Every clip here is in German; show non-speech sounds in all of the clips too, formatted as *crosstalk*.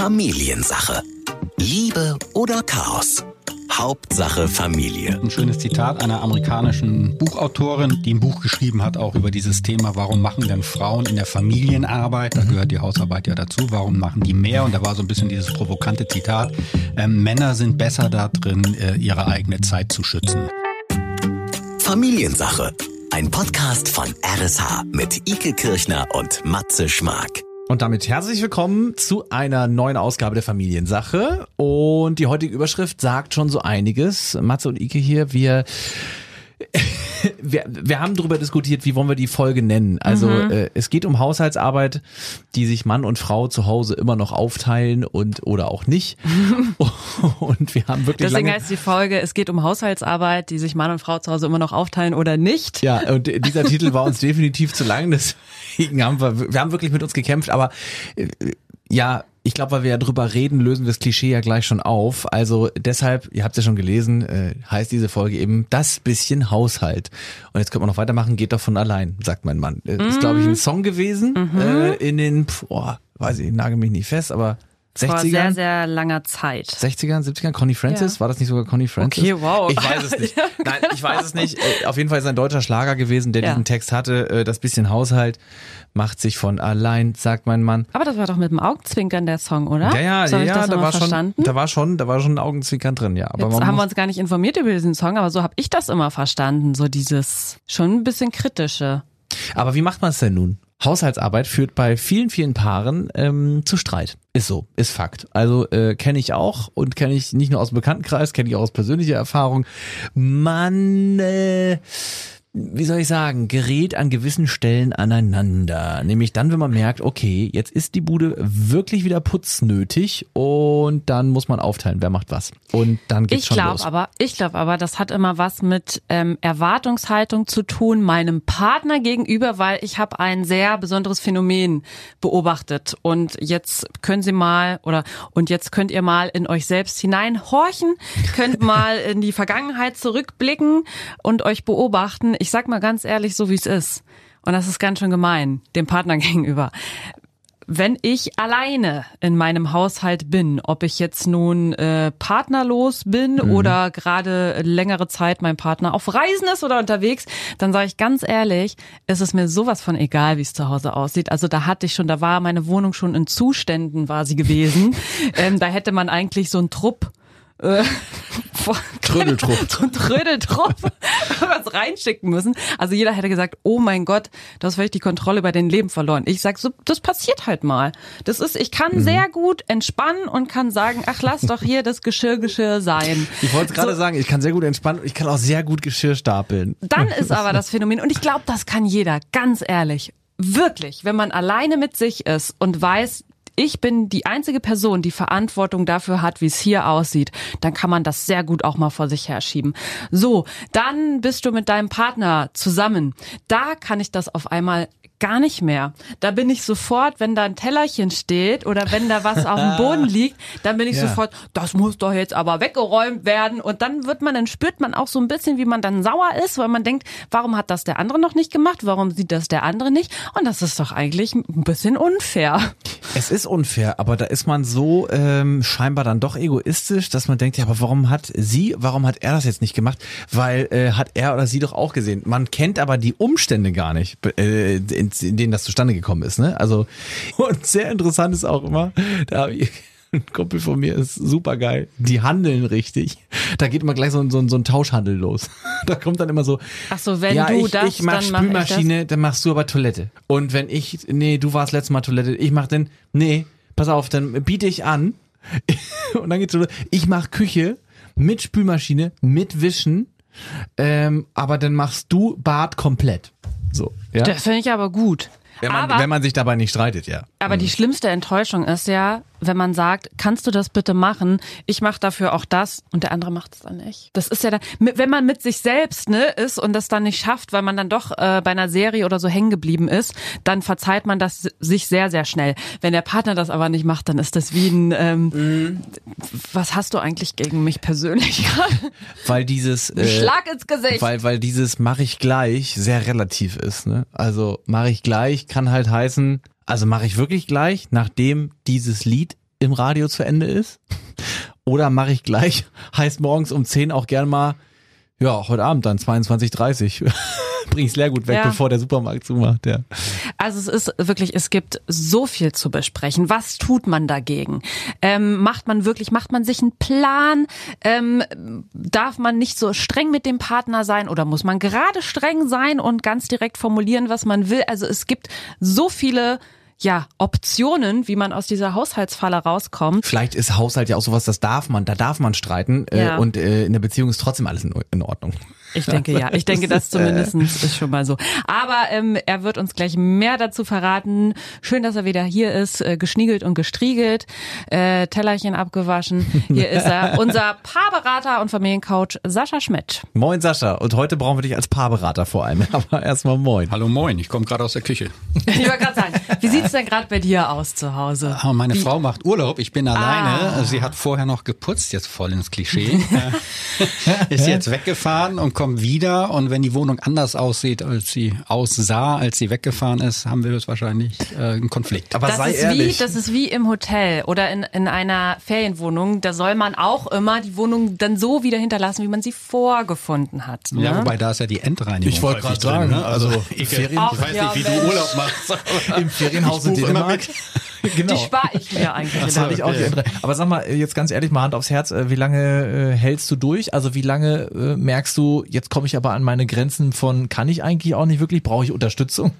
Familiensache. Liebe oder Chaos? Hauptsache Familie. Ein schönes Zitat einer amerikanischen Buchautorin, die ein Buch geschrieben hat, auch über dieses Thema, warum machen denn Frauen in der Familienarbeit, da gehört die Hausarbeit ja dazu, warum machen die mehr? Und da war so ein bisschen dieses provokante Zitat, äh, Männer sind besser da drin, äh, ihre eigene Zeit zu schützen. Familiensache. Ein Podcast von RSH mit Ike Kirchner und Matze Schmark. Und damit herzlich willkommen zu einer neuen Ausgabe der Familiensache. Und die heutige Überschrift sagt schon so einiges. Matze und Ike hier, wir wir, wir haben darüber diskutiert, wie wollen wir die Folge nennen. Also mhm. äh, es geht um Haushaltsarbeit, die sich Mann und Frau zu Hause immer noch aufteilen und oder auch nicht. *laughs* und wir haben wirklich Deswegen heißt die Folge, es geht um Haushaltsarbeit, die sich Mann und Frau zu Hause immer noch aufteilen oder nicht. Ja, und dieser Titel war uns definitiv zu lang. Deswegen haben wir, wir haben wirklich mit uns gekämpft. Aber äh, ja, ich glaube, weil wir ja drüber reden, lösen wir das Klischee ja gleich schon auf. Also deshalb, ihr habt es ja schon gelesen, äh, heißt diese Folge eben das bisschen Haushalt. Und jetzt können wir noch weitermachen, geht doch von allein, sagt mein Mann. Äh, Ist, glaube ich, ein Song gewesen Mhm. äh, in den, boah, weiß ich, nagel mich nicht fest, aber Vor 60ern? sehr, sehr langer Zeit. 60ern, 70ern, Connie Francis? Ja. War das nicht sogar Connie Francis? Okay, wow. Ich weiß es nicht. *laughs* Nein, ich weiß es nicht. Äh, Auf jeden Fall ist ein deutscher Schlager gewesen, der Ja. diesen Text hatte. Äh, Das bisschen Haushalt macht sich von allein, sagt mein Mann. Aber das war doch mit dem Augenzwinkern der Song, oder? Ja, ja, so ja, das da war schon, verstanden. da war schon, da war schon ein Augenzwinkern drin, ja. Aber Jetzt haben wir uns gar nicht informiert über diesen Song, aber so habe ich das immer verstanden. So dieses schon ein bisschen kritische. Aber wie macht man es denn nun? Haushaltsarbeit führt bei vielen, vielen Paaren ähm, zu Streit. Ist so, ist Fakt. Also äh, kenne ich auch und kenne ich nicht nur aus dem Bekanntenkreis, kenne ich auch aus persönlicher Erfahrung. Man, äh, wie soll ich sagen, gerät an gewissen Stellen aneinander. Nämlich dann, wenn man merkt, okay, jetzt ist die Bude wirklich wieder putznötig und dann muss man aufteilen, wer macht was. Und dann geht's Ich schon glaube los. aber, ich glaube aber, das hat immer was mit ähm, Erwartungshaltung zu tun meinem Partner gegenüber, weil ich habe ein sehr besonderes Phänomen beobachtet und jetzt können Sie mal oder und jetzt könnt ihr mal in euch selbst hineinhorchen, könnt *laughs* mal in die Vergangenheit zurückblicken und euch beobachten. Ich sag mal ganz ehrlich, so wie es ist. Und das ist ganz schön gemein dem Partner *laughs* gegenüber wenn ich alleine in meinem Haushalt bin, ob ich jetzt nun äh, partnerlos bin oder gerade längere Zeit mein Partner auf Reisen ist oder unterwegs, dann sage ich ganz ehrlich, ist es mir sowas von egal, wie es zu Hause aussieht. Also da hatte ich schon, da war meine Wohnung schon in Zuständen, war sie gewesen. *laughs* ähm, da hätte man eigentlich so einen Trupp äh, Trödeltrupp. *laughs* so ein Trödeltrupp *laughs* was reinschicken müssen. Also jeder hätte gesagt, oh mein Gott, du hast völlig die Kontrolle über dein Leben verloren. Ich sag so, das passiert halt mal. Das ist, ich kann sehr gut entspannen und kann sagen, ach lass doch hier das Geschirr Geschirr sein. Ich wollte gerade sagen, ich kann sehr gut entspannen und ich kann auch sehr gut Geschirr stapeln. Dann *laughs* ist aber das Phänomen, und ich glaube, das kann jeder, ganz ehrlich, wirklich, wenn man alleine mit sich ist und weiß, ich bin die einzige Person, die Verantwortung dafür hat, wie es hier aussieht, dann kann man das sehr gut auch mal vor sich herschieben. So, dann bist du mit deinem Partner zusammen. Da kann ich das auf einmal gar nicht mehr. Da bin ich sofort, wenn da ein Tellerchen steht oder wenn da was auf dem Boden *laughs* liegt, dann bin ich Ja. sofort, das muss doch jetzt aber weggeräumt werden. Und dann wird man, dann spürt man auch so ein bisschen, wie man dann sauer ist, weil man denkt, warum hat das der andere noch nicht gemacht? Warum sieht das der andere nicht? Und das ist doch eigentlich ein bisschen unfair. Es ist unfair, aber da ist man so ähm, scheinbar dann doch egoistisch, dass man denkt, ja, aber warum hat sie, warum hat er das jetzt nicht gemacht? Weil äh, hat er oder sie doch auch gesehen. Man kennt aber die Umstände gar nicht, äh, in, in denen das zustande gekommen ist. Ne? Also und sehr interessant ist auch immer, da hab ich, *laughs* ein Kumpel von mir ist super geil. Die handeln richtig. Da geht immer gleich so, ein- so, ein- so ein Tauschhandel los. *laughs* Da kommt dann immer so. Ach so, wenn ja, du ich, das, ich mach dann mach ich das. Spülmaschine, dann machst du aber Toilette. Und wenn ich, nee, du warst letztes Mal Toilette, ich mach dann, nee, pass auf, dann biete ich an. *laughs* Und dann geht's so, ich mach Küche mit Spülmaschine, mit Wischen, ähm, aber dann machst du Bad komplett. So, ja. Das finde ich aber gut. Wenn man, aber wenn man sich dabei nicht streitet, ja. Aber die schlimmste Enttäuschung ist ja, wenn man sagt, kannst du das bitte machen? Ich mache dafür auch das und der andere macht es dann nicht. Das ist ja dann, wenn man mit sich selbst ne, ist und das dann nicht schafft, weil man dann doch äh, bei einer Serie oder so hängen geblieben ist, dann verzeiht man das sich sehr, sehr schnell. Wenn der Partner das aber nicht macht, dann ist das wie ein, ähm, was hast du eigentlich gegen mich persönlich *laughs* gerade? Weil dieses, äh, Schlag ins Gesicht. weil, weil dieses mache ich gleich sehr relativ ist. Ne? Also mache ich gleich kann halt heißen, also mache ich wirklich gleich, nachdem dieses Lied im Radio zu Ende ist? Oder mache ich gleich, *laughs* heißt morgens um 10 auch gern mal, ja, heute Abend dann 22.30 bringe ich Leergut weg, Ja. bevor der Supermarkt zumacht. Ja. Also es ist wirklich, es gibt so viel zu besprechen. Was tut man dagegen? Ähm, macht man wirklich, macht man sich einen Plan? Ähm, darf man nicht so streng mit dem Partner sein oder muss man gerade streng sein und ganz direkt formulieren, was man will? Also es gibt so viele ja, Optionen, wie man aus dieser Haushaltsfalle rauskommt. Vielleicht ist Haushalt ja auch sowas, das darf man, da darf man streiten äh, Ja. und äh, in der Beziehung ist trotzdem alles in, in Ordnung. Ich denke ja. Ich denke, das *laughs* zumindest ist schon mal so. Aber ähm, er wird uns gleich mehr dazu verraten. Schön, dass er wieder hier ist, äh, geschniegelt und gestriegelt, äh, Tellerchen abgewaschen. Hier ist er, *laughs* unser Paarberater und Familiencoach Sascha Schmidt. Moin Sascha und heute brauchen wir dich als Paarberater vor allem, *laughs* aber erstmal moin. Hallo moin, ich komme gerade aus der Küche. Ich wollte gerade sagen, wie sieht's denn gerade bei dir aus zu Hause? Ah, Meine Frau macht Urlaub, ich bin alleine. Ah. Sie hat vorher noch geputzt, jetzt voll ins Klischee. Äh, ist jetzt weggefahren und kommt wieder. Und wenn die Wohnung anders aussieht, als sie aussah, als sie weggefahren ist, haben wir wahrscheinlich äh, einen Konflikt. Aber Das sei ist, ehrlich. wie, das ist wie im Hotel oder in, in einer Ferienwohnung. Da soll man auch immer die Wohnung dann so wieder hinterlassen, wie man sie vorgefunden hat. Ne? Ja, wobei da ist ja die Endreinigung. Ich wollte gerade drin, sagen, ne? also ich, Ferien- ich weiß ja, nicht, wie Mensch. du Urlaub machst. Im Ferienhaus *laughs* in Dänemark. *laughs* genau. Die spare ich mir eigentlich. Das hatte ich auch die andere. Aber sag mal, jetzt ganz ehrlich, mal Hand aufs Herz, äh, wie lange äh, hältst du durch? Also wie lange äh, merkst du, jetzt komme ich aber an meine Grenzen von, kann ich eigentlich auch nicht wirklich, brauche ich Unterstützung?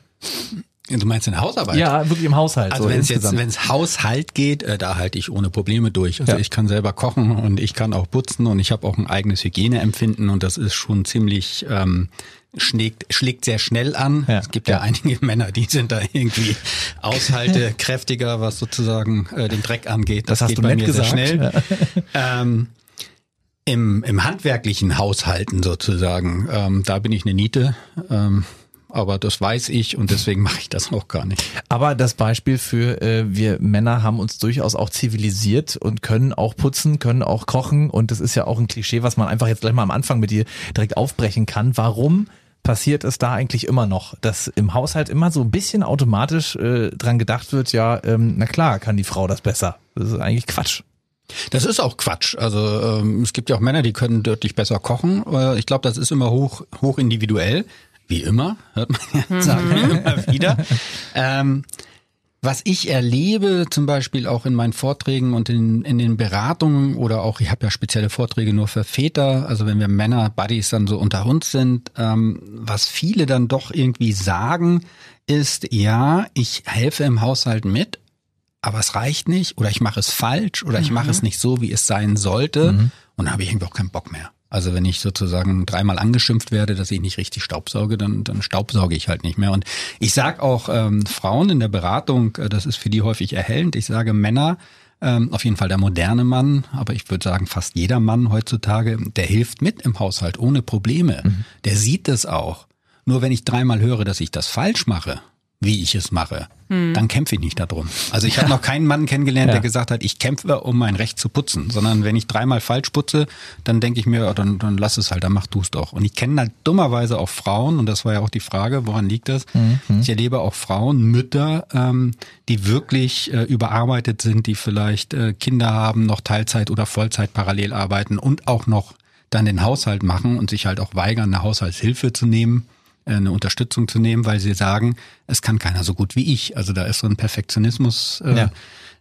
Du meinst in Hausarbeit? Ja, wirklich im Haushalt. Also so wenn es jetzt, wenn es Haushalt geht, äh, da halte ich ohne Probleme durch. Also Ja. ich kann selber kochen und ich kann auch putzen und ich habe auch ein eigenes Hygieneempfinden und das ist schon ziemlich ähm, schlägt, schlägt sehr schnell an. Ja. Es gibt ja. Ja. einige *laughs* Männer, die sind da irgendwie aushaltekräftiger, *laughs* was sozusagen äh, den Dreck angeht. Das hast geht du bei nett mir sehr gesagt. schnell. *laughs* Ähm, im, Im handwerklichen Haushalten sozusagen, ähm, da bin ich eine Niete. Ähm, aber das weiß ich und deswegen mache ich das auch gar nicht. Aber das Beispiel für äh, wir Männer haben uns durchaus auch zivilisiert und können auch putzen, können auch kochen und das ist ja auch ein Klischee, was man einfach jetzt gleich mal am Anfang mit dir direkt aufbrechen kann. Warum passiert es da eigentlich immer noch, dass im Haushalt immer so ein bisschen automatisch äh, dran gedacht wird, ja, ähm, na klar, kann die Frau das besser. Das ist eigentlich Quatsch. Das ist auch Quatsch. Also ähm, es gibt ja auch Männer, die können deutlich besser kochen. Äh, ich glaube, das ist immer hoch, hoch individuell. Wie immer, hört man ja sagen immer wieder. *laughs* Ähm, was ich erlebe, zum Beispiel auch in meinen Vorträgen und in, in den Beratungen oder auch, ich habe ja spezielle Vorträge nur für Väter, also wenn wir Männer, Buddies dann so unter uns sind, ähm, was viele dann doch irgendwie sagen, ist, ja, ich helfe im Haushalt mit, aber es reicht nicht oder ich mache es falsch oder ich mache es nicht so, wie es sein sollte und dann habe ich irgendwie auch keinen Bock mehr. Also wenn ich sozusagen dreimal angeschimpft werde, dass ich nicht richtig staubsauge, dann, dann staubsauge ich halt nicht mehr. Und ich sag auch ähm, Frauen in der Beratung, äh, das ist für die häufig erhellend, ich sage Männer, ähm, auf jeden Fall der moderne Mann, aber ich würde sagen fast jeder Mann heutzutage, der hilft mit im Haushalt ohne Probleme. Der sieht es auch. Nur wenn ich dreimal höre, dass ich das falsch mache, wie ich es mache, dann kämpfe ich nicht darum. Also ich habe noch keinen Mann kennengelernt, Ja. der gesagt hat, ich kämpfe, um mein Recht zu putzen, sondern wenn ich dreimal falsch putze, dann denke ich mir, ja, dann, dann lass es halt, dann mach du es doch. Und ich kenne halt dummerweise auch Frauen, und das war ja auch die Frage, woran liegt das? Ich erlebe auch Frauen, Mütter, ähm, die wirklich äh, überarbeitet sind, die vielleicht äh, Kinder haben, noch Teilzeit oder Vollzeit parallel arbeiten und auch noch dann den Haushalt machen und sich halt auch weigern, eine Haushaltshilfe zu nehmen eine Unterstützung zu nehmen, weil sie sagen, es kann keiner so gut wie ich. Also da ist so ein Perfektionismus äh, Ja.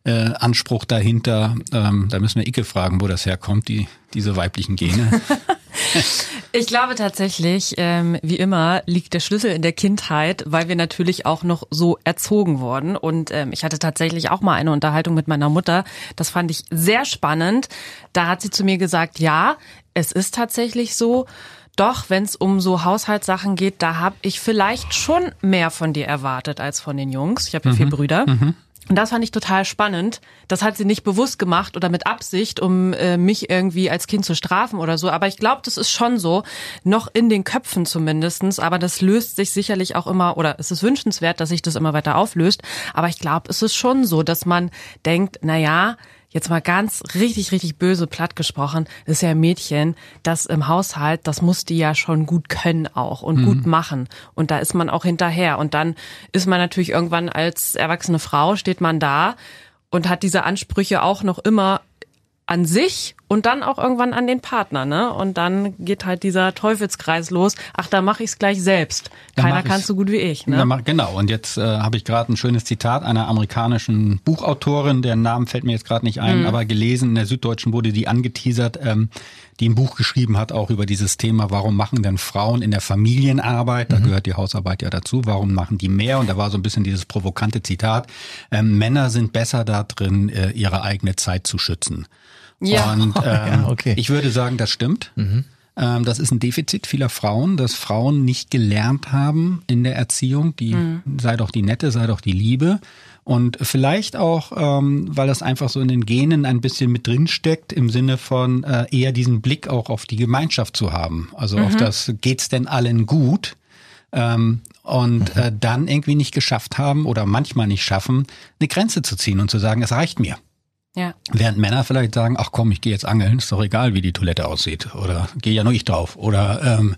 äh, Anspruch dahinter. Ähm, da müssen wir Icke fragen, wo das herkommt, die diese weiblichen Gene. *laughs* *laughs* Ich glaube tatsächlich, ähm, wie immer, liegt der Schlüssel in der Kindheit, weil wir natürlich auch noch so erzogen wurden. Und ähm, ich hatte tatsächlich auch mal eine Unterhaltung mit meiner Mutter. Das fand ich sehr spannend. Da hat sie zu mir gesagt, ja, es ist tatsächlich so. Doch, wenn es um so Haushaltssachen geht, da habe ich vielleicht schon mehr von dir erwartet als von den Jungs. Ich habe ja vier Brüder. Und das fand ich total spannend. Das hat sie nicht bewusst gemacht oder mit Absicht, um äh, mich irgendwie als Kind zu strafen oder so. Aber ich glaube, das ist schon so, noch in den Köpfen zumindestens. Aber das löst sich sicherlich auch immer, oder es ist wünschenswert, dass sich das immer weiter auflöst. Aber ich glaube, es ist schon so, dass man denkt, na ja, jetzt mal ganz richtig, richtig böse platt gesprochen, das ist ja ein Mädchen, das im Haushalt, das muss die ja schon gut können auch und gut machen. Und da ist man auch hinterher. Und dann ist man natürlich irgendwann als erwachsene Frau, steht man da und hat diese Ansprüche auch noch immer an sich und dann auch irgendwann an den Partner, ne? Und dann geht halt dieser Teufelskreis los. Ach, da mache ich es gleich selbst. Keiner kann so gut wie ich, ne? Mach, genau. Und jetzt äh, habe ich gerade ein schönes Zitat einer amerikanischen Buchautorin, deren Namen fällt mir jetzt gerade nicht ein, mhm. aber gelesen in der Süddeutschen wurde die angeteasert, ähm, die ein Buch geschrieben hat auch über dieses Thema, warum machen denn Frauen in der Familienarbeit, da mhm. gehört die Hausarbeit ja dazu, warum machen die mehr? Und da war so ein bisschen dieses provokante Zitat, ähm, Männer sind besser da drin, äh, ihre eigene Zeit zu schützen. Ja. Und *laughs* ähm, ja, okay. ich würde sagen, das stimmt. Mhm. Ähm, das ist ein Defizit vieler Frauen, dass Frauen nicht gelernt haben in der Erziehung, die mhm. sei doch die Nette, sei doch die Liebe. Und vielleicht auch, ähm, weil das einfach so in den Genen ein bisschen mit drin steckt, im Sinne von äh, eher diesen Blick auch auf die Gemeinschaft zu haben. Also mhm. auf das geht's denn allen gut? Ähm, und mhm. äh, dann irgendwie nicht geschafft haben oder manchmal nicht schaffen, eine Grenze zu ziehen und zu sagen, es reicht mir. Ja. Während Männer vielleicht sagen, ach komm, ich gehe jetzt angeln, ist doch egal, wie die Toilette aussieht. Oder gehe ja nur ich drauf. Oder ähm,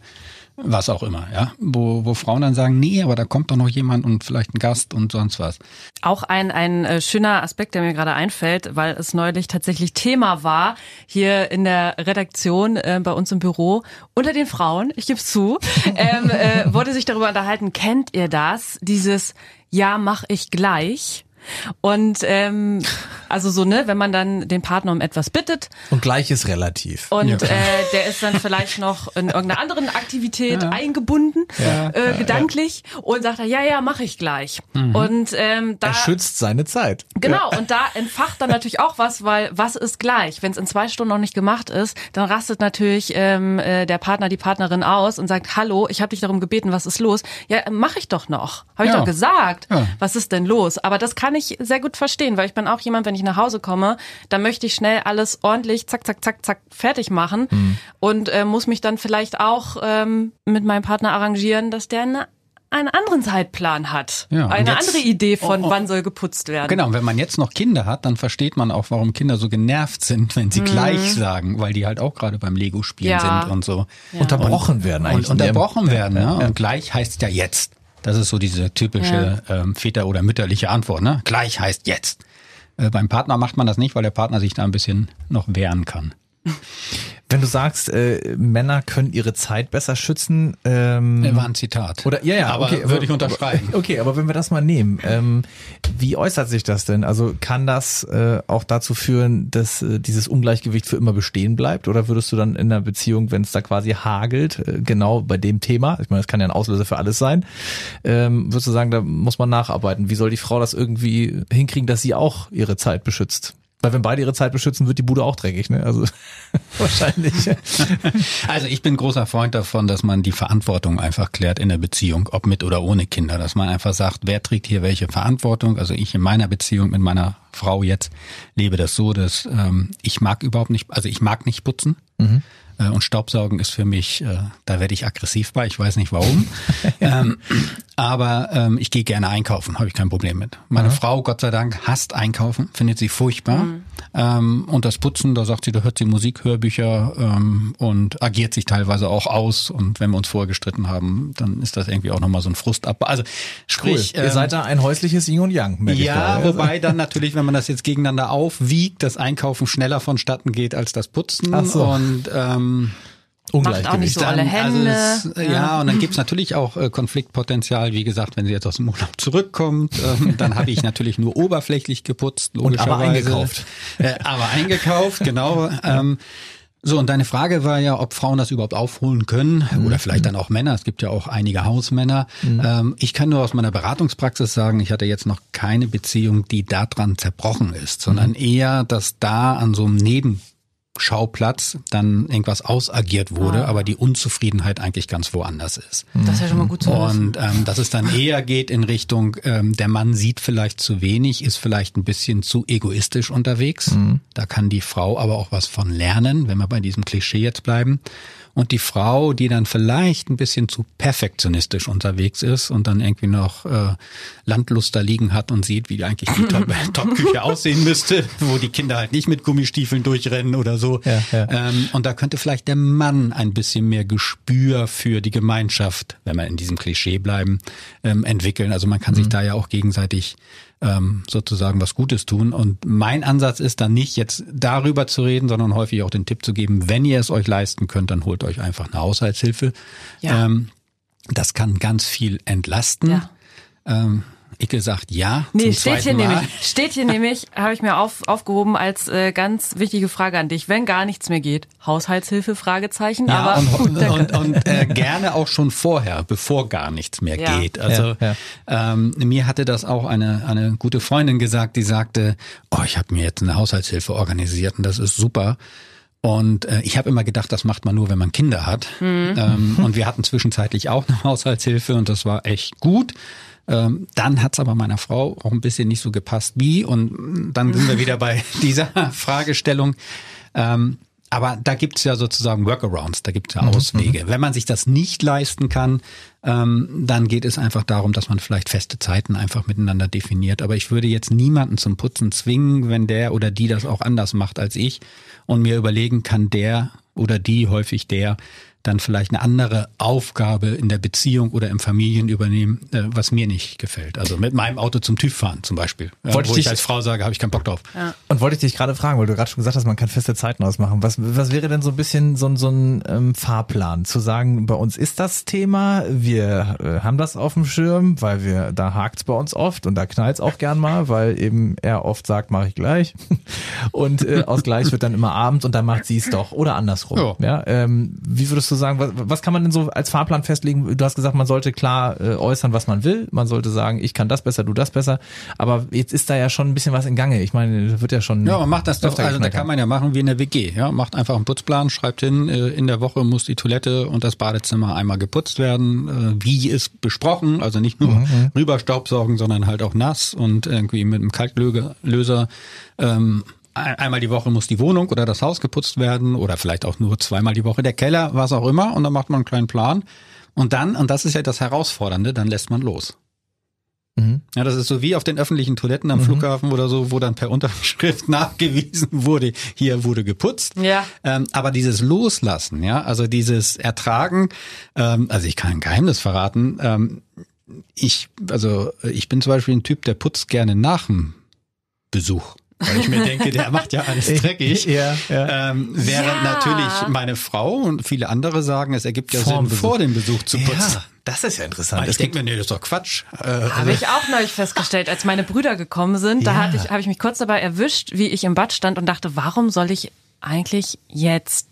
was auch immer, ja. Wo, wo Frauen dann sagen, nee, aber da kommt doch noch jemand und vielleicht ein Gast und sonst was. Auch ein, ein äh, schöner Aspekt, der mir gerade einfällt, weil es neulich tatsächlich Thema war, hier in der Redaktion äh, bei uns im Büro, unter den Frauen, ich gebe zu, *laughs* ähm, äh, wurde sich darüber unterhalten, kennt ihr das? Dieses Ja, mach ich gleich. Und ähm, also so, ne, wenn man dann den Partner um etwas bittet. Und gleich ist relativ. Und ja. äh, der ist dann vielleicht noch in irgendeiner anderen Aktivität ja. eingebunden, ja. Äh, gedanklich, und sagt er, ja, ja, mache ich gleich. Mhm. Und ähm, da. Er schützt seine Zeit. Genau, und da entfacht dann natürlich auch was, weil was ist gleich? Wenn es in zwei Stunden noch nicht gemacht ist, dann rastet natürlich ähm, äh, der Partner, die Partnerin aus und sagt, hallo, ich habe dich darum gebeten, was ist los? Ja, mache ich doch noch. Habe ich doch gesagt. Was ist denn los? Aber das kann kann ich sehr gut verstehen, weil ich bin auch jemand, wenn ich nach Hause komme, dann möchte ich schnell alles ordentlich zack, zack, zack, zack fertig machen mhm. und äh, muss mich dann vielleicht auch ähm, mit meinem Partner arrangieren, dass der eine einen anderen Zeitplan hat. Ja, eine jetzt, andere Idee von, oh, oh, wann soll geputzt werden. Genau, und wenn man jetzt noch Kinder hat, dann versteht man auch, warum Kinder so genervt sind, wenn sie mhm. gleich sagen, weil die halt auch gerade beim Lego-Spielen ja. sind und so. Ja. Unterbrochen werden eigentlich. Und unterbrochen werden, ne? Und gleich heißt ja jetzt. Das ist so diese typische ja. ähm, Väter- oder mütterliche Antwort. Ne? Gleich heißt jetzt. Äh, beim Partner macht man das nicht, weil der Partner sich da ein bisschen noch wehren kann. Wenn du sagst, äh, Männer können ihre Zeit besser schützen, ähm, war ein Zitat. Oder ja, ja, aber okay, würde ich unterschreiben. *laughs* Okay, aber wenn wir das mal nehmen, ähm, wie äußert sich das denn? Also kann das äh, auch dazu führen, dass äh, dieses Ungleichgewicht für immer bestehen bleibt? Oder würdest du dann in einer Beziehung, wenn es da quasi hagelt, äh, genau bei dem Thema, ich meine, das kann ja ein Auslöser für alles sein, ähm, würdest du sagen, da muss man nacharbeiten? Wie soll die Frau das irgendwie hinkriegen, dass sie auch ihre Zeit beschützt? Weil wenn beide ihre Zeit beschützen, wird die Bude auch dreckig, ne? Also *laughs* wahrscheinlich. Also ich bin großer Freund davon, dass man die Verantwortung einfach klärt in der Beziehung, ob mit oder ohne Kinder. Dass man einfach sagt, wer trägt hier welche Verantwortung. Also ich in meiner Beziehung mit meiner Frau jetzt lebe das so, dass ähm, ich mag überhaupt nicht, also ich mag nicht putzen. Mhm. Äh, und Staubsaugen ist für mich, äh, da werde ich aggressiv bei, ich weiß nicht warum. *laughs* ähm, aber ähm, ich gehe gerne einkaufen, habe ich kein Problem mit. Meine mhm. Frau, Gott sei Dank, hasst einkaufen, findet sie furchtbar. Mhm. Ähm, und das Putzen, da sagt sie, da hört sie Musik, Hörbücher ähm, und agiert sich teilweise auch aus. Und wenn wir uns vorher gestritten haben, dann ist das irgendwie auch nochmal so ein Frust ab. Also sprich, cool. ihr ähm, seid da ein häusliches Yin und Yang. Ja, wobei dann natürlich, wenn man das jetzt gegeneinander aufwiegt, das Einkaufen schneller vonstatten geht als das Putzen. Ach so. Und ähm, Ungleichgewicht. Macht auch nicht so alle Hände. Also es, ja. ja. und dann gibt's natürlich auch äh, Konfliktpotenzial. Wie gesagt, wenn sie jetzt aus dem Urlaub zurückkommt, ähm, dann habe ich natürlich nur oberflächlich geputzt, logischerweise. Aber eingekauft. Äh, aber eingekauft, genau. Ähm, so, und deine Frage war ja, ob Frauen das überhaupt aufholen können mhm. oder vielleicht dann auch Männer. Es gibt ja auch einige Hausmänner. Mhm. Ähm, ich kann nur aus meiner Beratungspraxis sagen, ich hatte jetzt noch keine Beziehung, die daran zerbrochen ist, sondern mhm. eher, dass da an so einem Neben Schauplatz dann irgendwas ausagiert wurde, ah. aber die Unzufriedenheit eigentlich ganz woanders ist. Das ist ja schon mal gut zu wissen. Und ähm, dass es dann eher geht in Richtung, ähm, der Mann sieht vielleicht zu wenig, ist vielleicht ein bisschen zu egoistisch unterwegs. Mhm. Da kann die Frau aber auch was von lernen, wenn wir bei diesem Klischee jetzt bleiben und die Frau, die dann vielleicht ein bisschen zu perfektionistisch unterwegs ist und dann irgendwie noch äh, Landlust da liegen hat und sieht, wie eigentlich die *laughs* *laughs* Top-Küche Top aussehen müsste, wo die Kinder halt nicht mit Gummistiefeln durchrennen oder so. Ja, ja. Ähm, und da könnte vielleicht der Mann ein bisschen mehr Gespür für die Gemeinschaft, wenn wir in diesem Klischee bleiben, ähm, entwickeln. Also man kann mhm. sich da ja auch gegenseitig ähm, sozusagen was Gutes tun. Und mein Ansatz ist dann nicht jetzt darüber zu reden, sondern häufig auch den Tipp zu geben, wenn ihr es euch leisten könnt, dann holt euch einfach eine Haushaltshilfe. Ja. Ähm, das kann ganz viel entlasten. Ja. Ähm, Icke sagt ja. Nee, zum steht hier nämlich, steht hier *laughs* nämlich, habe ich mir auf, aufgehoben als äh, ganz wichtige Frage an dich. Wenn gar nichts mehr geht, Haushaltshilfe, Fragezeichen, Ja, aber und, gut, und, und äh, *laughs* gerne auch schon vorher, bevor gar nichts mehr Ja. geht. Also Ja, Ähm, mir hatte das auch eine, eine gute Freundin gesagt, die sagte, oh, ich habe mir jetzt eine Haushaltshilfe organisiert und das ist super. Und äh, ich habe immer gedacht, das macht man nur, wenn man Kinder hat. Ähm, *laughs* und wir hatten zwischenzeitlich auch eine Haushaltshilfe und das war echt gut. Ähm, dann hat's aber meiner Frau auch ein bisschen nicht so gepasst wie. Und dann sind wir wieder bei *laughs* dieser Fragestellung. Ähm, aber da gibt's ja sozusagen Workarounds, da gibt's ja Auswege. Wenn man sich das nicht leisten kann, ähm, dann geht es einfach darum, dass man vielleicht feste Zeiten einfach miteinander definiert. Aber ich würde jetzt niemanden zum Putzen zwingen, wenn der oder die das auch anders macht als ich und mir überlegen kann, der oder die, häufig der, dann vielleicht eine andere Aufgabe in der Beziehung oder im Familien übernehmen, äh, was mir nicht gefällt. Also mit meinem Auto zum TÜV fahren zum Beispiel. Ja, Wollte wo ich ich dich- als Frau sage, habe ich keinen Bock drauf. Und wollte ich dich gerade fragen, weil du gerade schon gesagt hast, man kann feste Zeiten ausmachen. Was, was wäre denn so ein bisschen so, ein- so ein ähm, Fahrplan? Zu sagen, bei uns ist das Thema, wir äh, haben das auf dem Schirm, weil wir, da hakt's bei uns oft und da knallt's auch gern mal, weil eben er oft sagt, mache ich gleich. *laughs* Und äh, aus gleich wird dann immer abends und dann macht sie es doch. Oder andersrum. Ja. Ja, ähm, wie würdest du sagen, was, was kann man denn so als Fahrplan festlegen? Du hast gesagt, man sollte klar äh, äußern, was man will. Man sollte sagen, ich kann das besser, du das besser. Aber jetzt ist da ja schon ein bisschen was in Gange. Ich meine, wird ja schon. Ja, man macht das doch, also da kann man ja machen wie in der WG. Ja, macht einfach einen Putzplan, schreibt hin, äh, in der Woche muss die Toilette und das Badezimmer einmal geputzt werden, äh, wie ist besprochen, also nicht nur rüber Staubsaugen, sondern halt auch nass und irgendwie mit einem Kaltlöser. Ähm, Einmal die Woche muss die Wohnung oder das Haus geputzt werden oder vielleicht auch nur zweimal die Woche der Keller, was auch immer. Und dann macht man einen kleinen Plan. Und dann, und das ist ja das Herausfordernde, dann lässt man los. Mhm. Ja, das ist so wie auf den öffentlichen Toiletten am Flughafen oder so, wo dann per Unterschrift *laughs* nachgewiesen wurde, hier wurde geputzt. Ja. Ähm, aber dieses Loslassen, ja, also dieses Ertragen, ähm, also ich kann ein Geheimnis verraten. Ähm, ich, also ich bin zum Beispiel ein Typ, der putzt gerne nach dem Besuch. Weil ich mir denke, der *laughs* macht ja alles dreckig. Ja, ja. Ähm, während Ja. natürlich meine Frau und viele andere sagen, es ergibt ja Sinn, Besuch. vor dem Besuch zu putzen. Ja, das ist ja interessant. Es ich denke mir, nee, das ist doch Quatsch. Äh, Habe also- ich auch neulich festgestellt, als meine Brüder gekommen sind, da Ja. hatte ich, habe ich mich kurz dabei erwischt, wie ich im Bad stand und dachte, warum soll ich eigentlich jetzt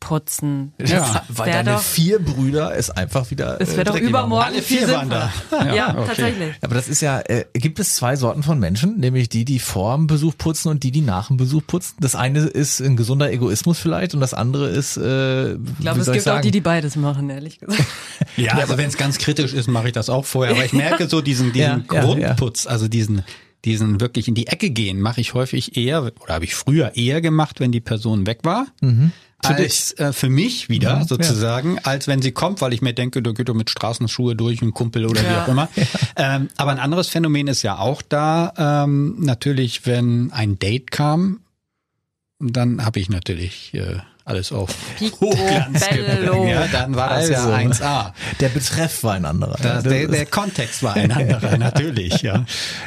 putzen? Ja, weil deine doch- vier Brüder es einfach wieder. Es äh, wäre doch übermorgen Alle vier waren da. Ja, Ja, okay. tatsächlich. Aber das ist ja, äh, gibt es zwei Sorten von Menschen, nämlich die, die vor dem Besuch putzen und die, die nach dem Besuch putzen. Das eine ist ein gesunder Egoismus vielleicht und das andere ist, äh, Ich glaube, es gibt auch die, die beides machen, ehrlich gesagt. *laughs* Ja, also wenn es ganz kritisch ist, mache ich das auch vorher. Aber ich merke so diesen, diesen Ja, ja, Grundputz, also diesen, diesen wirklich in die Ecke gehen, mache ich häufig eher, oder habe ich früher eher gemacht, wenn die Person weg war. Für als äh, für mich wieder Mhm, sozusagen, als wenn sie kommt, weil ich mir denke, da geht doch mit Straßenschuhe durch, ein Kumpel oder wie Ja. auch immer. Ähm, aber ein anderes Phänomen ist ja auch da, ähm, natürlich, wenn ein Date kam, dann habe ich natürlich äh, alles auf Hochglanz Bello. gebracht. Ja, dann war das Also. ja 1A. Der Betreff war ein anderer. Das, der, der Kontext war ein anderer, *laughs* natürlich, ja.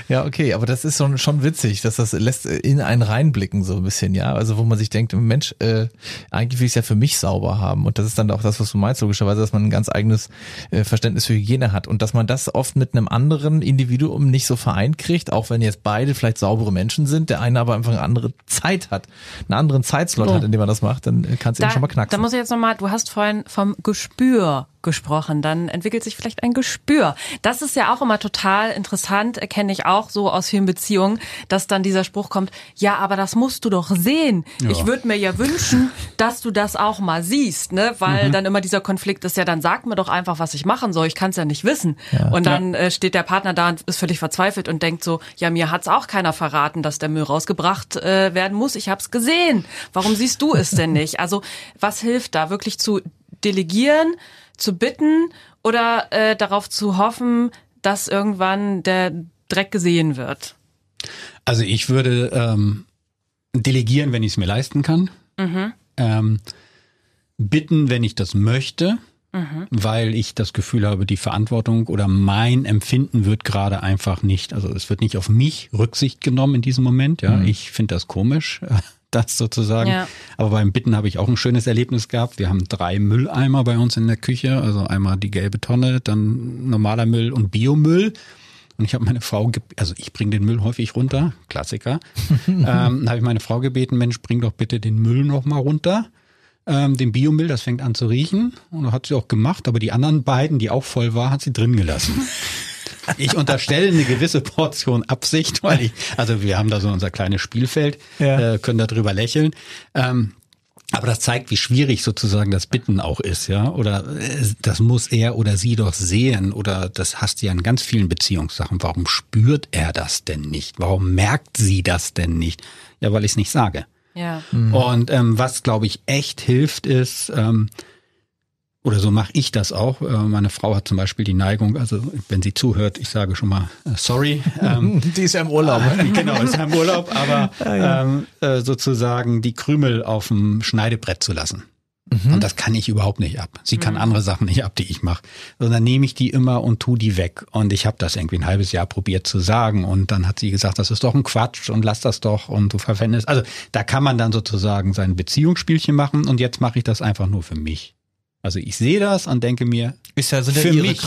Ja, okay, aber das ist schon, schon witzig, dass das lässt in einen reinblicken so ein bisschen, ja. Also wo man sich denkt, Mensch, äh, eigentlich will ich es ja für mich sauber haben. Und das ist dann auch das, was du meinst, logischerweise, dass man ein ganz eigenes äh, Verständnis für Hygiene hat und dass man das oft mit einem anderen Individuum nicht so vereint kriegt, auch wenn jetzt beide vielleicht saubere Menschen sind, der eine aber einfach eine andere Zeit hat, einen anderen Zeitslot Oh. hat, in dem man das macht, dann kann es eben Da, schon mal da knacken. muss ich jetzt nochmal, du hast vorhin vom Gespür gesprochen, dann entwickelt sich vielleicht ein Gespür. Das ist ja auch immer total interessant, erkenne ich auch so aus vielen Beziehungen, dass dann dieser Spruch kommt, ja, aber das musst du doch sehen. Ich würde mir ja wünschen, dass du das auch mal siehst, ne? Weil dann immer dieser Konflikt ist ja, dann sag mir doch einfach, was ich machen soll, ich kann es ja nicht wissen. Und dann äh, steht der Partner da und ist völlig verzweifelt und denkt so, ja, mir hat's auch keiner verraten, dass der Müll rausgebracht äh, werden muss, ich hab's gesehen. Warum siehst du es denn nicht? Also, was hilft da wirklich zu delegieren, zu bitten oder äh, darauf zu hoffen, dass irgendwann der Dreck gesehen wird? Also ich würde ähm, delegieren, wenn ich es mir leisten kann. Ähm, bitten, wenn ich das möchte. weil ich das Gefühl habe, die Verantwortung oder mein Empfinden wird gerade einfach nicht, also es wird nicht auf mich Rücksicht genommen in diesem Moment. Ja, ich finde das komisch, *laughs* das sozusagen. Ja. Aber beim Bitten habe ich auch ein schönes Erlebnis gehabt. Wir haben drei Mülleimer bei uns in der Küche, also einmal die gelbe Tonne, dann normaler Müll und Biomüll. Und ich habe meine Frau, also ich bringe den Müll häufig runter, Klassiker. *laughs* ähm, dann habe ich meine Frau gebeten, Mensch, bring doch bitte den Müll noch mal runter. Ähm, den Biomüll, das fängt an zu riechen. Und hat sie auch gemacht, aber die anderen beiden, die auch voll war, hat sie drin gelassen. *laughs* Ich unterstelle eine gewisse Portion Absicht, weil ich, also wir haben da so unser kleines Spielfeld, Ja. äh, können da drüber lächeln. Ähm, aber das zeigt, wie schwierig sozusagen das Bitten auch ist, ja. Oder äh, das muss er oder sie doch sehen. Oder das hast du ja in ganz vielen Beziehungssachen. Warum spürt er das denn nicht? Warum merkt sie das denn nicht? Ja, weil ich es nicht sage. Ja. Und ähm, was, glaube ich, echt hilft, ist, ähm, oder so mache ich das auch. Äh, meine Frau hat zum Beispiel die Neigung, also wenn sie zuhört, ich sage schon mal äh, sorry. *laughs* Ähm, Die ist ja im Urlaub. genau, ist ja im Urlaub, aber *laughs* ähm, äh, sozusagen die Krümel auf dem Schneidebrett zu lassen. Und das kann ich überhaupt nicht ab. Sie kann andere Sachen nicht ab, die ich mache. Sondern nehme ich die immer und tu die weg. Und ich habe das irgendwie ein halbes Jahr probiert zu sagen. Und dann hat sie gesagt, das ist doch ein Quatsch und lass das doch und du verwendest. Also da kann man dann sozusagen sein Beziehungsspielchen machen und jetzt mache ich das einfach nur für mich. Also ich sehe das und denke mir, Ist ja, sind ja ihre mich.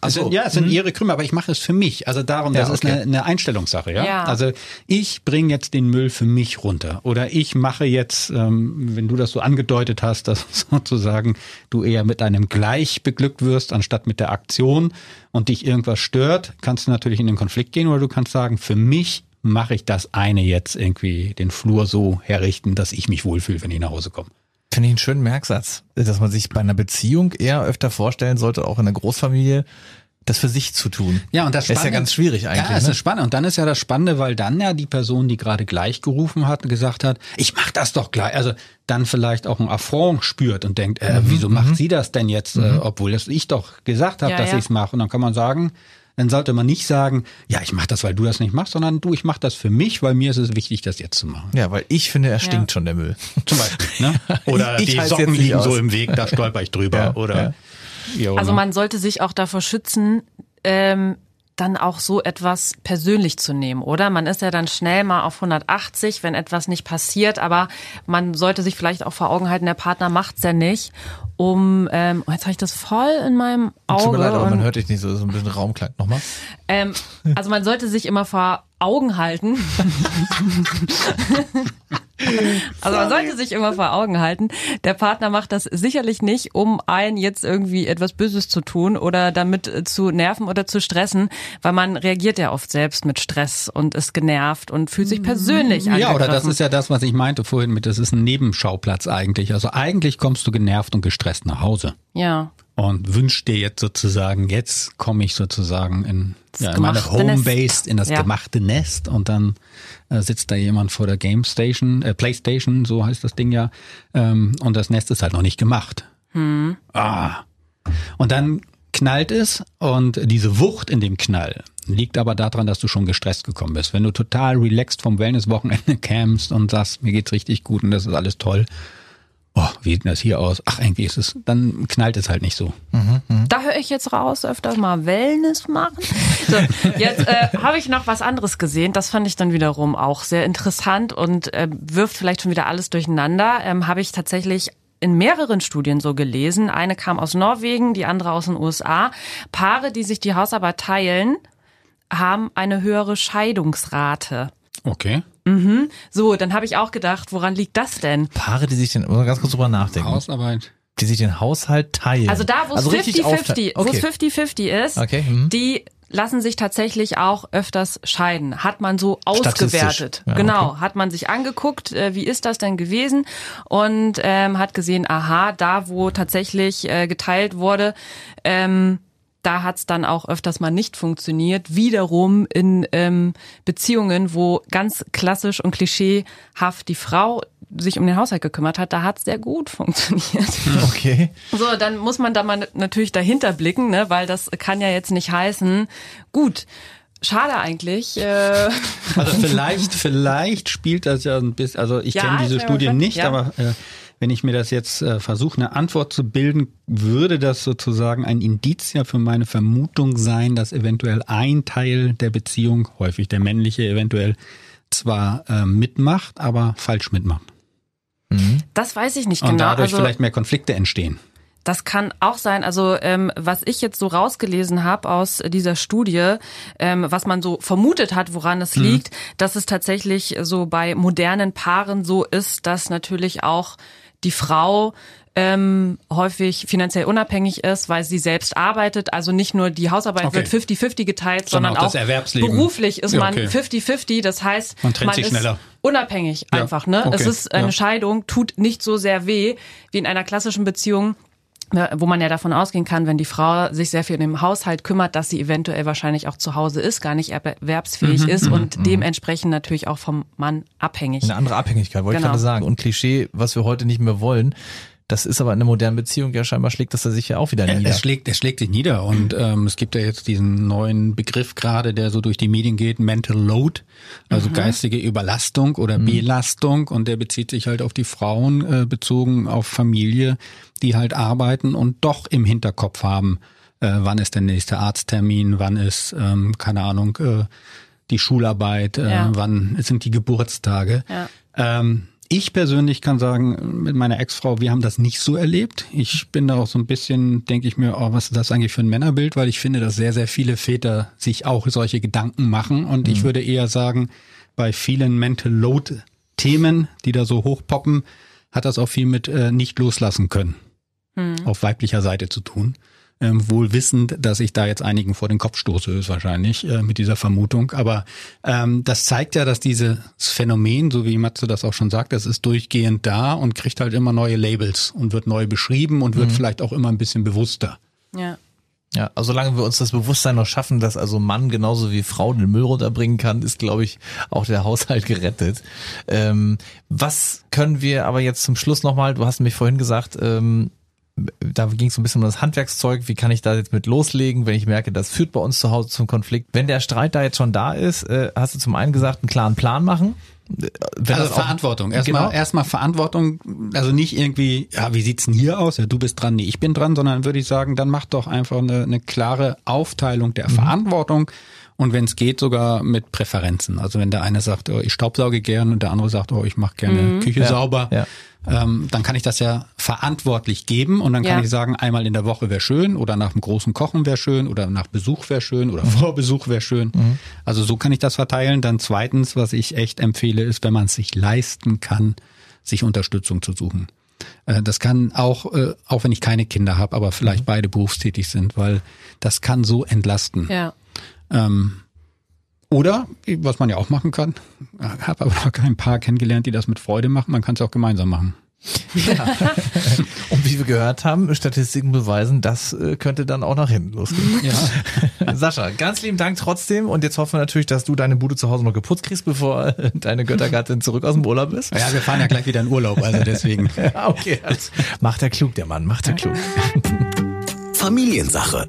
Achso. sind, ja, es sind ihre Krümel, aber ich mache es für mich. Also darum, das Ja, ist okay. eine, eine Einstellungssache, ja? Ja. Also ich bringe jetzt den Müll für mich runter. Oder ich mache jetzt, ähm, wenn du das so angedeutet hast, dass *laughs* sozusagen du eher mit einem Gleich beglückt wirst, anstatt mit der Aktion und dich irgendwas stört, kannst du natürlich in den Konflikt gehen oder du kannst sagen, für mich mache ich das eine jetzt irgendwie den Flur so herrichten, dass ich mich wohlfühle, wenn ich nach Hause komme. Finde ich einen schönen Merksatz, dass man sich bei einer Beziehung eher öfter vorstellen sollte, auch in einer Großfamilie, das für sich zu tun. Ja, und das ist ja Spannende- ganz schwierig eigentlich. Ja, es ne? ist spannend. Und dann ist ja das Spannende, weil dann ja die Person, die gerade gleich gerufen hat, gesagt hat, ich mach das doch gleich. Also dann vielleicht auch ein Affront spürt und denkt, Mhm, äh, wieso macht sie das denn jetzt, äh, obwohl das ich doch gesagt habe, Ja, dass ja. ich's mache. Und dann kann man sagen, dann sollte man nicht sagen, ja, ich mach das, weil du das nicht machst, sondern du, ich mach das für mich, weil mir ist es wichtig, das jetzt zu machen. ja, weil ich finde, er stinkt Ja. schon, der Müll. *laughs* Zum Beispiel. Ne? *laughs* Oder Ich- ich die Socken liegen so aus. im Weg, da stolper ich drüber. Ja, oder ja. Also man sollte sich auch davor schützen, ähm, dann auch so etwas persönlich zu nehmen, oder? Man ist ja dann schnell mal auf 180, wenn etwas nicht passiert, aber man sollte sich vielleicht auch vor Augen halten, der Partner macht's ja nicht, um, ähm, oh, jetzt habe ich das voll in meinem Auge. Tut mir leid, aber man hört dich nicht so, so ein bisschen Raumklang. Nochmal. ähm, also man sollte sich immer vor Augen halten. *laughs* Also man sollte sich immer vor Augen halten, der Partner macht das sicherlich nicht, um einen jetzt irgendwie etwas Böses zu tun oder damit äh, zu nerven oder zu stressen, weil man reagiert ja oft selbst mit Stress und ist genervt und fühlt sich persönlich Ja, angegriffen. oder das ist ja das, was ich meinte vorhin mit, das ist ein Nebenschauplatz eigentlich. Also eigentlich kommst du genervt und gestresst nach Hause ja. Und wünschst dir jetzt sozusagen, jetzt komme ich sozusagen in, ja, in meine. Homebase, in das Ja. gemachte Nest und dann äh, sitzt da jemand vor der Game Station, äh, Playstation, so heißt das Ding ja, ähm, und das Nest ist halt noch nicht gemacht. Ah. Und dann knallt es und diese Wucht in dem Knall liegt aber daran, dass du schon gestresst gekommen bist. Wenn du total relaxed vom Wellnesswochenende *laughs* campst und sagst, mir geht's richtig gut und das ist alles toll. Oh, wie sieht das hier aus? Ach, irgendwie ist es, dann knallt es halt nicht so. Da höre ich jetzt raus, öfter mal Wellness machen. So, jetzt äh, habe ich noch was anderes gesehen. Das fand ich dann wiederum auch sehr interessant und äh, wirft vielleicht schon wieder alles durcheinander. Ähm, habe ich tatsächlich in mehreren Studien so gelesen. Eine kam aus Norwegen, die andere aus den USA. Paare, die sich die Hausarbeit teilen, haben eine höhere Scheidungsrate. Okay. So, dann habe ich auch gedacht, woran liegt das denn? Paare, die sich den, muss man ganz kurz drüber nachdenken, Hausarbeit. die sich den Haushalt teilen. Also da, wo es richtig 50-50 aufteilen. wo es okay. 50-50 ist, Okay, mhm. die lassen sich tatsächlich auch öfters scheiden. Hat man so ausgewertet. Ja, genau, hat man sich angeguckt, äh, wie ist das denn gewesen und ähm, hat gesehen, aha, da wo tatsächlich äh, geteilt wurde, ähm, da hat's dann auch öfters mal nicht funktioniert. Wiederum in ähm, Beziehungen, wo ganz klassisch und klischeehaft die Frau sich um den Haushalt gekümmert hat, da hat's sehr gut *laughs* funktioniert. Okay. So, dann muss man da mal natürlich dahinter blicken, ne, weil das kann ja jetzt nicht heißen, gut, schade eigentlich. Äh, Also vielleicht, vielleicht spielt das ja ein bisschen, also ich Ja, kenne diese schon- nicht, ja. aber äh, wenn ich mir das jetzt äh, versuche, eine Antwort zu bilden, würde das sozusagen ein Indiz ja für meine Vermutung sein, dass eventuell ein Teil der Beziehung, häufig der männliche eventuell, zwar äh, mitmacht, aber falsch mitmacht. Das weiß ich nicht Und genau. dadurch also, vielleicht mehr Konflikte entstehen. Das kann auch sein. Also ähm, was ich jetzt so rausgelesen habe aus dieser Studie, ähm, was man so vermutet hat, woran es liegt, dass es tatsächlich so bei modernen Paaren so ist, dass natürlich auch die Frau ähm, häufig finanziell unabhängig ist, weil sie selbst arbeitet. Also nicht nur die Hausarbeit Okay. wird 50-50 geteilt, Sondern sondern, auch das Erwerbsleben. beruflich ist Ja, man okay. 50-50. Das heißt, Man sich ist schneller. unabhängig Ja, einfach. Ne? Es okay, ist eine ja. Scheidung, tut nicht so sehr weh wie in einer klassischen Beziehung wo man ja davon ausgehen kann, wenn die Frau sich sehr viel um den Haushalt kümmert, dass sie eventuell wahrscheinlich auch zu Hause ist, gar nicht erwerbsfähig Mhm, ist und dementsprechend natürlich auch vom Mann abhängig. Eine andere Abhängigkeit, wollte ich Genau. gerade sagen. Und Klischee, was wir heute nicht mehr wollen, das ist aber in einer modernen Beziehung ja scheinbar schlägt das da sich ja auch wieder Ja, nieder. es schlägt, es schlägt sich nieder und ähm, es gibt ja jetzt diesen neuen Begriff gerade, der so durch die Medien geht, Mental Load, also geistige Überlastung oder Belastung und der bezieht sich halt auf die Frauen äh, bezogen auf Familie, die halt arbeiten und doch im Hinterkopf haben, äh, wann ist der nächste Arzttermin, wann ist, ähm, keine Ahnung, äh, die Schularbeit, äh, Ja. wann sind die Geburtstage. Ja. Ähm, ich persönlich kann sagen, mit meiner Ex-Frau, wir haben das nicht so erlebt. Ich bin da auch so ein bisschen, denke ich mir, oh, was ist das eigentlich für ein Männerbild? Weil ich finde, dass sehr, sehr viele Väter sich auch solche Gedanken machen. Und ich würde eher sagen, bei vielen Mental Load Themen, die da so hochpoppen, hat das auch viel mit äh, nicht loslassen können auf weiblicher Seite zu tun. Ähm, wohl wissend, dass ich da jetzt einigen vor den Kopf stoße, ist wahrscheinlich äh, mit dieser Vermutung. Aber ähm, das zeigt ja, dass dieses Phänomen, so wie Matze das auch schon sagt, das ist durchgehend da und kriegt halt immer neue Labels und wird neu beschrieben und wird vielleicht auch immer ein bisschen bewusster. Ja. Ja, also solange wir uns das Bewusstsein noch schaffen, dass also Mann genauso wie Frau den Müll runterbringen kann, ist, glaube ich, auch der Haushalt gerettet. Ähm, was können wir aber jetzt zum Schluss nochmal, du hast mich vorhin gesagt, ähm, da ging es so ein bisschen um das Handwerkszeug, wie kann ich da jetzt mit loslegen, wenn ich merke, das führt bei uns zu Hause zum Konflikt. Wenn der Streit da jetzt schon da ist, äh, hast du zum einen gesagt, einen klaren Plan machen. Äh, Wenn also Verantwortung. Erstmal Genau. erstmal Verantwortung, also nicht irgendwie, ja, wie sieht's denn hier aus? Ja, du bist dran, nee, ich bin dran, sondern würde ich sagen, dann mach doch einfach eine, eine klare Aufteilung Mhm. der Verantwortung und wenn es geht, sogar mit Präferenzen. Also wenn der eine sagt, oh, ich staubsauge gern und der andere sagt, oh, ich mache gerne Küche Ja, sauber, ja. Ähm, dann kann ich das ja verantwortlich geben und dann kann Ja. ich sagen, einmal in der Woche wäre schön oder nach dem großen Kochen wäre schön oder nach Besuch wäre schön oder *laughs* vor Besuch wäre schön. Also so kann ich das verteilen. Dann zweitens, was ich echt empfehle, ist, wenn man es sich leisten kann, sich Unterstützung zu suchen. Äh, Das kann auch, äh, auch wenn ich keine Kinder habe, aber vielleicht beide berufstätig sind, weil das kann so entlasten. Ja. Ähm, oder, was man ja auch machen kann, *laughs* habe aber noch kein Paar kennengelernt, die das mit Freude machen, man kann es auch gemeinsam machen. Und wie wir gehört haben, Statistiken beweisen, das äh, könnte dann auch nach hinten losgehen. Ja. *laughs* Sascha, ganz lieben Dank trotzdem. Und jetzt hoffen wir natürlich, dass du deine Bude zu Hause noch geputzt kriegst, bevor äh, deine Göttergattin zurück aus dem Urlaub ist. Ja, wir fahren ja gleich wieder in Urlaub, also deswegen. Ja, *laughs* okay. Macht er klug, der Mann, macht er klug. Familiensache.